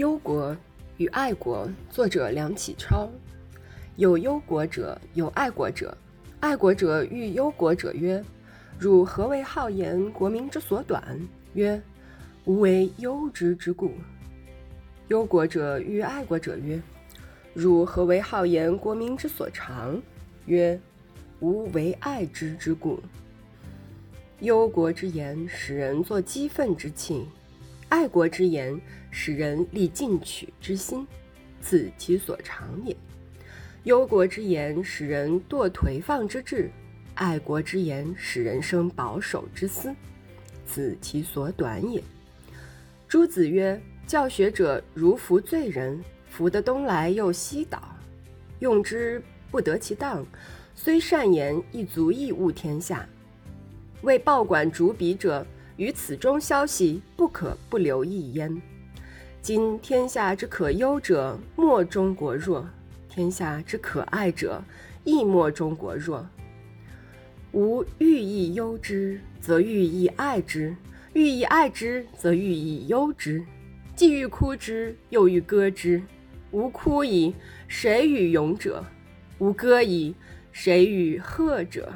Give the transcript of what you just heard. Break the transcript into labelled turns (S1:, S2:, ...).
S1: 忧国与爱国，作者梁启超。有忧国者，有爱国者。爱国者欲忧国者曰：“汝何为好言国民之所短？”曰：“吾为忧之之故。”忧国者欲爱国者曰：“汝何为好言国民之所长？”曰：“吾为爱之之故。”忧国之言，使人作激愤之气。爱国之言，使人立进取之心，此其所长也；忧国之言，使人堕颓放之志；爱国之言，使人生保守之思，此其所短也。朱子曰：“教学者，如服罪人，服得东来又西倒，用之不得其当，虽善言，亦足以误天下。为报管逐笔者。”于此中消息不可不留意焉。今天下之可忧者，莫中国弱；天下之可爱者，亦莫中国弱。吾欲以忧之，则欲以爱之；欲以爱之，则欲以忧之。既欲哭之，又欲歌之。吾哭矣，谁与勇者？吾歌矣，谁与贺者？